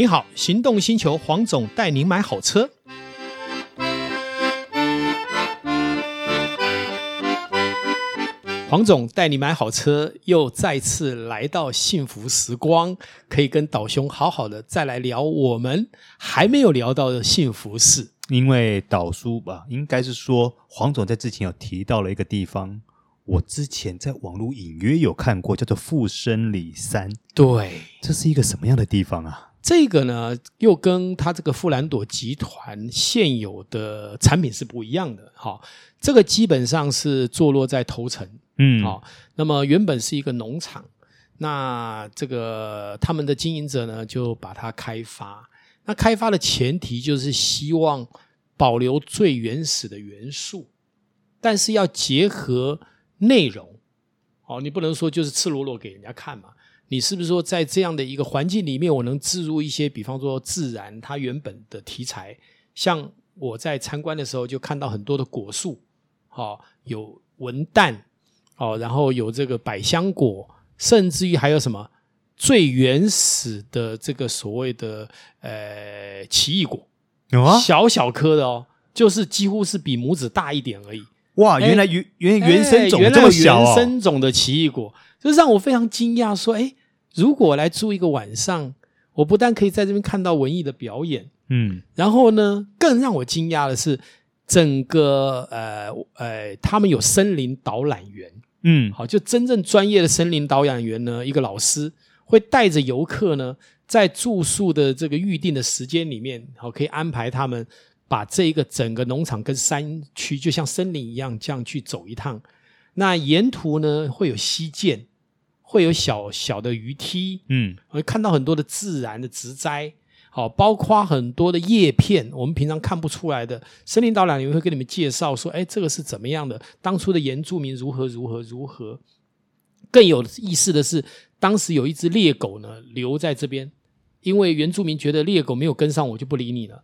你好，行动星球黄总带您买好车。黄总带你买好车，又再次来到幸福时光，可以跟导兄好好的再来聊我们还没有聊到的幸福事。因为导叔吧，应该是说黄总在之前有提到了一个地方，我之前在网络隐约有看过，叫做富生里山。对，这是一个什么样的地方啊？这个呢，又跟它这个富兰朵集团现有的产品是不一样的。哈，这个基本上是坐落在头城。嗯，好，那么原本是一个农场，那这个他们的经营者呢，就把它开发。那开发的前提就是希望保留最原始的元素，但是要结合内容。哦，你不能说就是赤裸裸给人家看嘛？你是不是说在这样的一个环境里面，我能置入一些，比方说自然它原本的题材？像我在参观的时候就看到很多的果树，好，有文旦。哦，然后有这个百香果，甚至于还有什么最原始的这个所谓的呃奇异果，有啊，小小颗的哦，就是几乎是比拇指大一点而已。哇，原来原原原生种这么小哦，原生种的奇异果，就让我非常惊讶。说，哎，如果我来住一个晚上，我不但可以在这边看到文艺的表演，嗯，然后呢，更让我惊讶的是，整个呃呃，他们有森林导览员。嗯，好，就真正专业的森林导览员呢，一个老师会带着游客呢，在住宿的这个预定的时间里面，好，可以安排他们把这一个整个农场跟山区，就像森林一样，这样去走一趟。那沿途呢，会有溪涧，会有小小的鱼梯，嗯，会看到很多的自然的植栽。好，包括很多的叶片，我们平常看不出来的。森林导览员会跟你们介绍说：“哎，这个是怎么样的？当初的原住民如何如何如何。”更有意思的是，当时有一只猎狗呢，留在这边，因为原住民觉得猎狗没有跟上我就不理你了，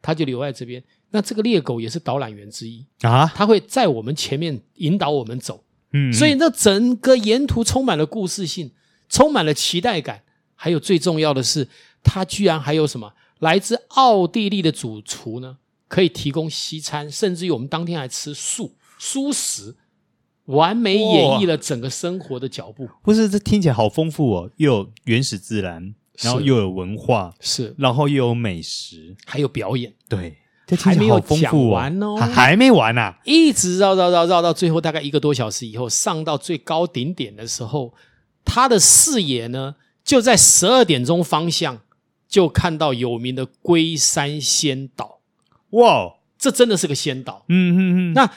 他就留在这边。那这个猎狗也是导览员之一啊，他会在我们前面引导我们走。嗯，所以那整个沿途充满了故事性，充满了期待感，还有最重要的是。它居然还有什么来自奥地利的主厨呢？可以提供西餐，甚至于我们当天还吃素蔬食，完美演绎了整个生活的脚步。不是，这听起来好丰富哦，又有原始自然，然后又有文化，是，然后又有美食，还有表演。对，还没有讲完哦，还，还没完啊，一直绕绕绕绕到最后，大概一个多小时以后，上到最高顶点的时候，他的视野呢就在十二点钟方向。就看到有名的龟山仙岛，哇，这真的是个仙岛。嗯嗯嗯。那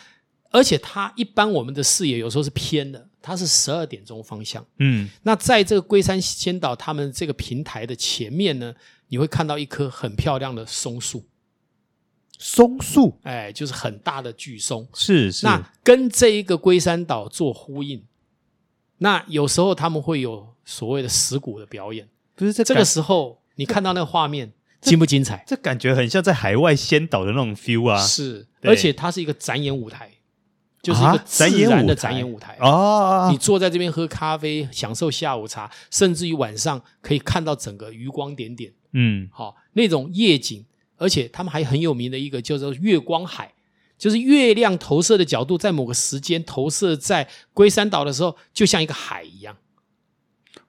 而且它一般我们的视野有时候是偏的，它是十二点钟方向。嗯。那在这个龟山仙岛，他们这个平台的前面呢，你会看到一棵很漂亮的松树。松树，哎，就是很大的巨松。是是。那跟这一个龟山岛做呼应。那有时候他们会有所谓的石鼓的表演。不是这这个时候。你看到那个画面精不精彩？这感觉很像在海外仙岛的那种 feel 啊！是，而且它是一个展演舞台，就是一个自然的展演舞台哦。你坐在这边喝咖啡，享受下午茶，甚至于晚上可以看到整个余光点点。嗯，好，那种夜景，而且他们还很有名的一个叫做月光海，就是月亮投射的角度，在某个时间投射在龟山岛的时候，就像一个海一样。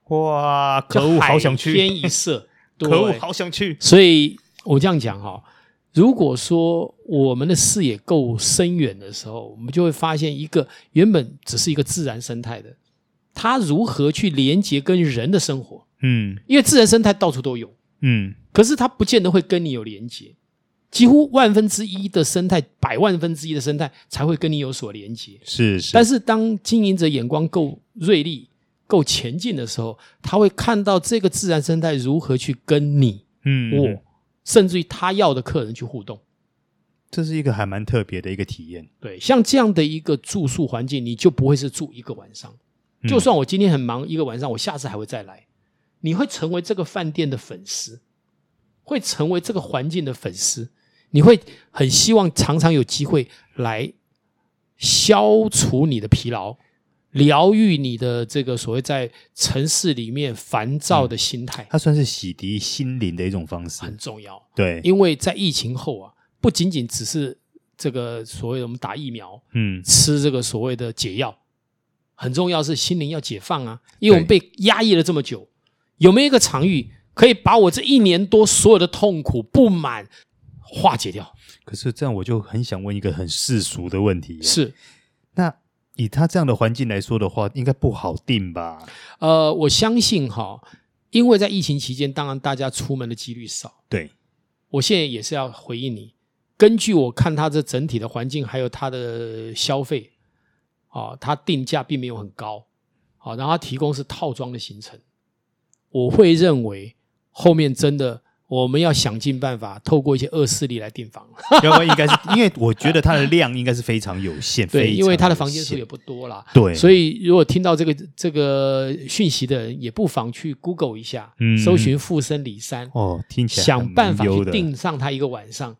哇，可恶，好想去！天一色。可恶，好想去！所以我这样讲哈，如果说我们的视野够深远的时候，我们就会发现一个原本只是一个自然生态的，它如何去连接跟人的生活。嗯，因为自然生态到处都有，嗯，可是它不见得会跟你有连接，几乎万分之一的生态，百万分之一的生态才会跟你有所连接。是是，但是当经营者眼光够锐利。够前进的时候，他会看到这个自然生态如何去跟你，嗯，我，甚至于他要的客人去互动，这是一个还蛮特别的一个体验。对，像这样的一个住宿环境，你就不会是住一个晚上。就算我今天很忙一个晚上，我下次还会再来。你会成为这个饭店的粉丝，会成为这个环境的粉丝，你会很希望常常有机会来消除你的疲劳。疗愈你的这个所谓在城市里面烦躁的心态。它算是洗涤心灵的一种方式，很重要。对，因为在疫情后啊，不仅仅只是这个所谓的我们打疫苗，嗯，吃这个所谓的解药，很重要是心灵要解放啊，因为我们被压抑了这么久，有没有一个场域可以把我这一年多所有的痛苦不满化解掉？可是这样，我就很想问一个很世俗的问题：是那。以他这样的环境来说的话，应该不好定吧？呃，我相信哈，因为在疫情期间，当然大家出门的几率少。对，我现在也是要回应你。根据我看他这整体的环境，还有他的消费，啊，他定价并没有很高，啊，然后他提供是套装的行程，我会认为后面真的。我们要想尽办法，透过一些恶势力来订房。要不然应该是因为我觉得它的量应该是非常有限。对，因为它的房间数也不多啦。对，所以如果听到这个这个讯息的人，也不妨去 Google 一下，嗯、搜寻富森李三哦，听起来想办法去订上它一个晚上，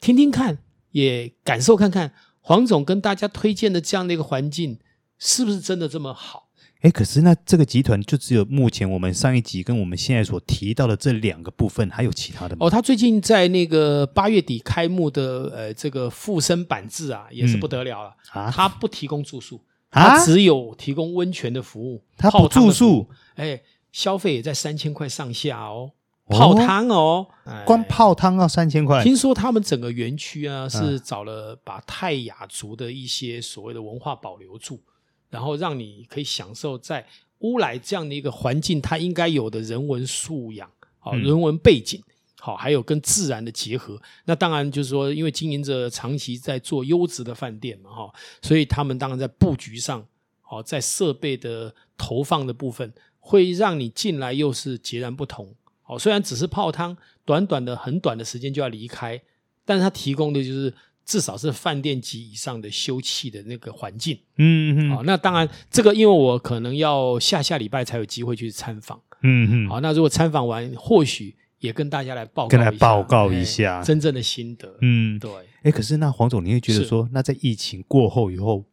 听听看，也感受看看黄总跟大家推荐的这样的一个环境，是不是真的这么好？哎，可是那这个集团就只有目前我们上一集跟我们现在所提到的这两个部分，还有其他的吗？哦，他最近在那个八月底开幕的呃这个富森板志啊，也是不得了了、嗯、啊！他不提供住宿，他只有提供温泉的服务，他不住宿，哎，消费也在三千块上下哦，泡汤哦，哦光泡汤要三千块。听说他们整个园区啊是找了把泰雅族的一些所谓的文化保留住。然后让你可以享受在乌来这样的一个环境，它应该有的人文素养，好人文背景，好还有跟自然的结合。那当然就是说，因为经营者长期在做优质的饭店嘛，哈，所以他们当然在布局上，好在设备的投放的部分，会让你进来又是截然不同。好，虽然只是泡汤，短短的很短的时间就要离开，但是它提供的就是。至少是饭店级以上的休憩的那个环境，嗯嗯，好，那当然这个因为我可能要下下礼拜才有机会去参访，嗯嗯，好，那如果参访完，或许也跟大家来报告一下，跟来报告一下。真正的心得，嗯，对，哎，可是那黄总，你会觉得说，那在疫情过后以后，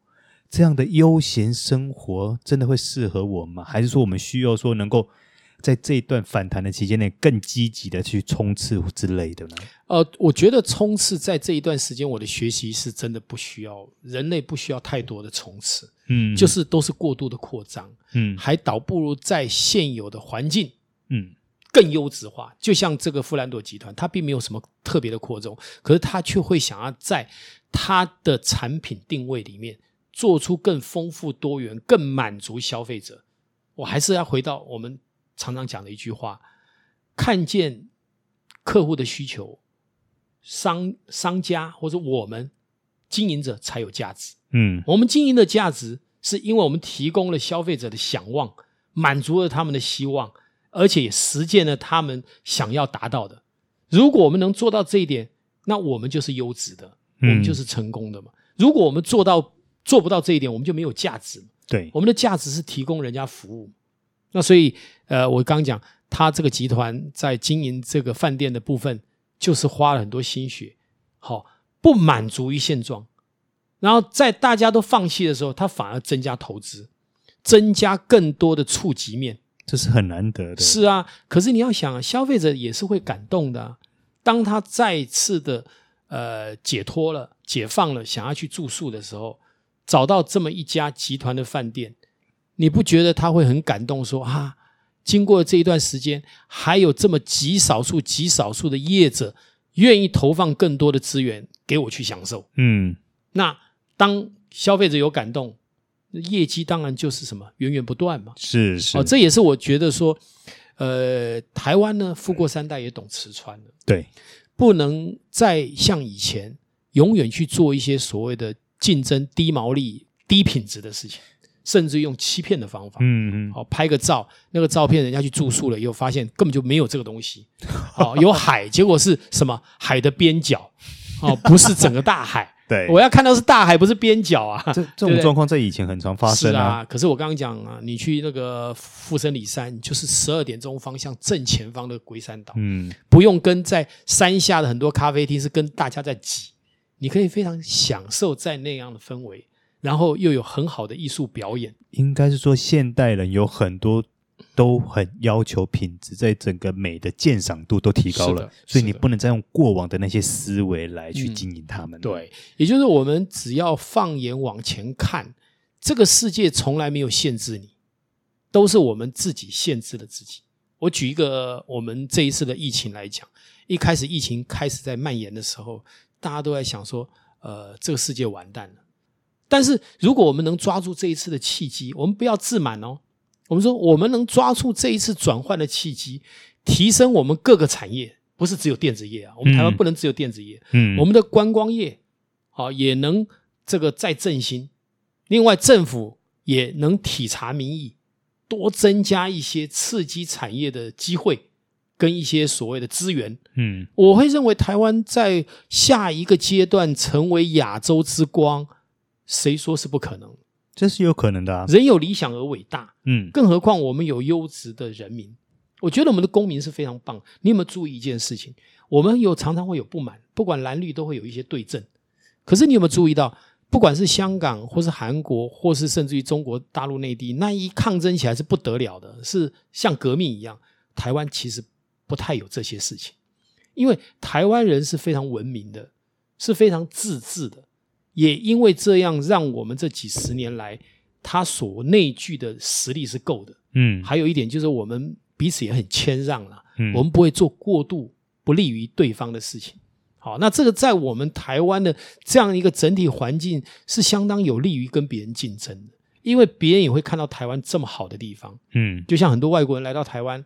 这样的悠闲生活真的会适合我们吗？还是说我们需要说能够？在这一段反弹的期间内，更积极的去冲刺之类的呢？呃，我觉得冲刺在这一段时间，我的学习是真的不需要，人类不需要太多的冲刺，嗯，就是都是过度的扩张，嗯，还倒不如在现有的环境，嗯，更优质化。就像这个富兰朵集团，它并没有什么特别的扩张，可是它却会想要在它的产品定位里面做出更丰富多元、更满足消费者。我还是要回到我们。常常讲的一句话：看见客户的需求，商商家或者我们经营者才有价值。嗯，我们经营的价值是因为我们提供了消费者的想望，满足了他们的希望，而且也实践了他们想要达到的。如果我们能做到这一点，那我们就是优质的，我们就是成功的嘛。嗯，如果我们做到做不到这一点，我们就没有价值。对，我们的价值是提供人家服务。那所以，呃，我刚讲，他这个集团在经营这个饭店的部分，就是花了很多心血，好，不满足于现状，然后在大家都放弃的时候，他反而增加投资，增加更多的触及面，这是很难得的。是啊，可是你要想，消费者也是会感动的，当他再次的呃解脱了、解放了，想要去住宿的时候，找到这么一家集团的饭店。你不觉得他会很感动？说啊，经过这一段时间，还有这么极少数、极少数的业者愿意投放更多的资源给我去享受。嗯，那当消费者有感动，业绩当然就是什么源源不断嘛。是是，哦，这也是我觉得说，呃，台湾呢，富过三代也懂吃穿了。对，不能再像以前永远去做一些所谓的竞争低毛利、低品质的事情。甚至用欺骗的方法，嗯嗯，好，拍个照，那个照片人家去住宿了以后，发现根本就没有这个东西，哦，有海，结果是什么？海的边角，哦，不是整个大海。对，我要看到是大海，不是边角啊。这 这种状况在以前很常发生啊。是啊，可是我刚刚讲啊，你去那个富森里山，就是十二点钟方向正前方的龟山岛，嗯，不用跟在山下的很多咖啡厅是跟大家在挤，你可以非常享受在那样的氛围。然后又有很好的艺术表演。应该是说，现代人有很多都很要求品质，在整个美的鉴赏度都提高了，所以你不能再用过往的那些思维来去经营他们。嗯。对，也就是我们只要放眼往前看，这个世界从来没有限制你，都是我们自己限制了自己。我举一个我们这一次的疫情来讲，一开始疫情开始在蔓延的时候，大家都在想说，呃，这个世界完蛋了。但是如果我们能抓住这一次的契机，我们不要自满哦。我们说，我们能抓住这一次转换的契机，提升我们各个产业，不是只有电子业啊。我们台湾不能只有电子业，嗯，我们的观光业，好，也能这个再振兴。另外，政府也能体察民意。多增加一些刺激产业的机会，跟一些所谓的资源，嗯，我会认为台湾在下一个阶段成为亚洲之光，谁说是不可能？这是有可能的啊！人有理想而伟大，嗯，更何况我们有优质的人民。我觉得我们的公民是非常棒。你有没有注意一件事情？我们有常常会有不满，不管蓝绿都会有一些对阵。可是你有没有注意到？不管是香港，或是韩国，或是甚至于中国大陆内地，那一抗争起来是不得了的，是像革命一样。台湾其实不太有这些事情，因为台湾人是非常文明的，是非常自治的，也因为这样，让我们这几十年来，他所内聚的实力是够的。嗯，还有一点就是我们彼此也很谦让了，嗯，我们不会做过度不利于对方的事情。好，那这个在我们台湾的这样一个整体环境是相当有利于跟别人竞争的，因为别人也会看到台湾这么好的地方，嗯，就像很多外国人来到台湾，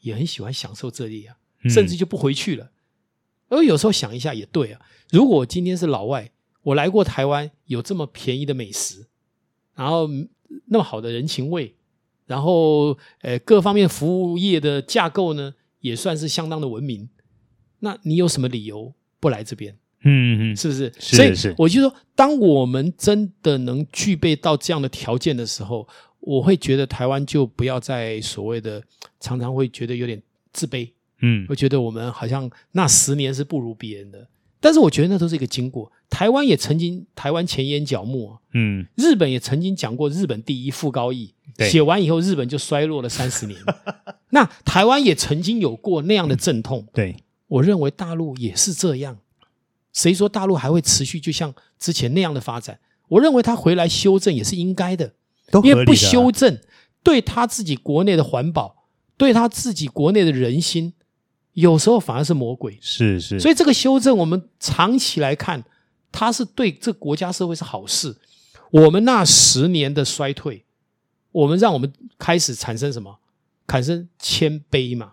也很喜欢享受这里啊，甚至就不回去了。而有时候想一下也对啊，如果今天是老外，我来过台湾，有这么便宜的美食，然后那么好的人情味，然后呃各方面服务业的架构呢，也算是相当的文明，那你有什么理由？不来这边，嗯嗯，是不是？是是是。所以我就说，当我们真的能具备到这样的条件的时候，我会觉得台湾就不要再所谓的常常会觉得有点自卑，嗯，会觉得我们好像那十年是不如别人的。但是我觉得那都是一个经过。台湾也曾经台湾前沿角目啊，嗯，日本也曾经讲过日本第一傅高义，写完以后日本就衰落了三十年。那台湾也曾经有过那样的阵痛，嗯，对。我认为大陆也是这样，谁说大陆还会持续就像之前那样的发展？我认为他回来修正也是应该的，的啊、因为不修正，对他自己国内的环保，对他自己国内的人心，有时候反而是魔鬼。是是，所以这个修正，我们长期来看，它是对这个国家社会是好事。我们那十年的衰退，我们让我们开始产生什么？产生谦卑嘛，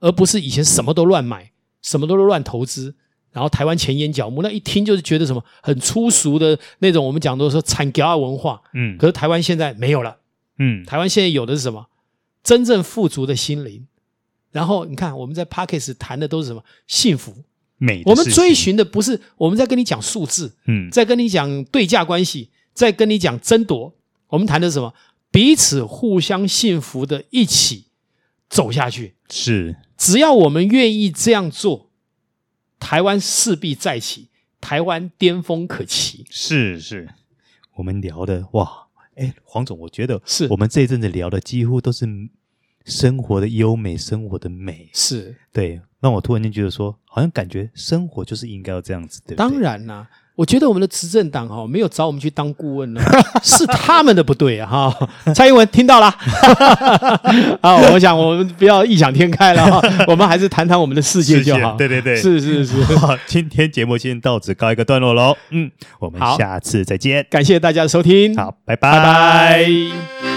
而不是以前什么都乱买。什么都是乱投资，然后台湾前眼角膜，那一听就是觉得什么很粗俗的那种。我们讲都说产业文化，嗯，可是台湾现在没有了，嗯，台湾现在有的是什么？真正富足的心灵。然后你看我们在 Parkes 谈的都是什么？幸福美。我们追寻的不是我们在跟你讲数字，嗯，在跟你讲对价关系，在跟你讲争夺。我们谈的是什么？彼此互相幸福的一起走下去。是。只要我们愿意这样做，台湾势必再起，台湾巅峰可期。是是，我们聊的哇，哎，黄总，我觉得是我们这一阵子聊的几乎都是生活的优美，生活的美。是对，让我突然间觉得说，好像感觉生活就是应该要这样子，对不对？当然啦。我觉得我们的执政党哈没有找我们去当顾问呢，是他们的不对啊！哈，蔡英文听到了 啊！我想我们不要异想天开了哈，我们还是谈谈我们的世界就好。对对对，是是是。好，今天节目先到此告一个段落喽。嗯，我们下次再见。感谢大家的收听。好，拜拜。拜拜。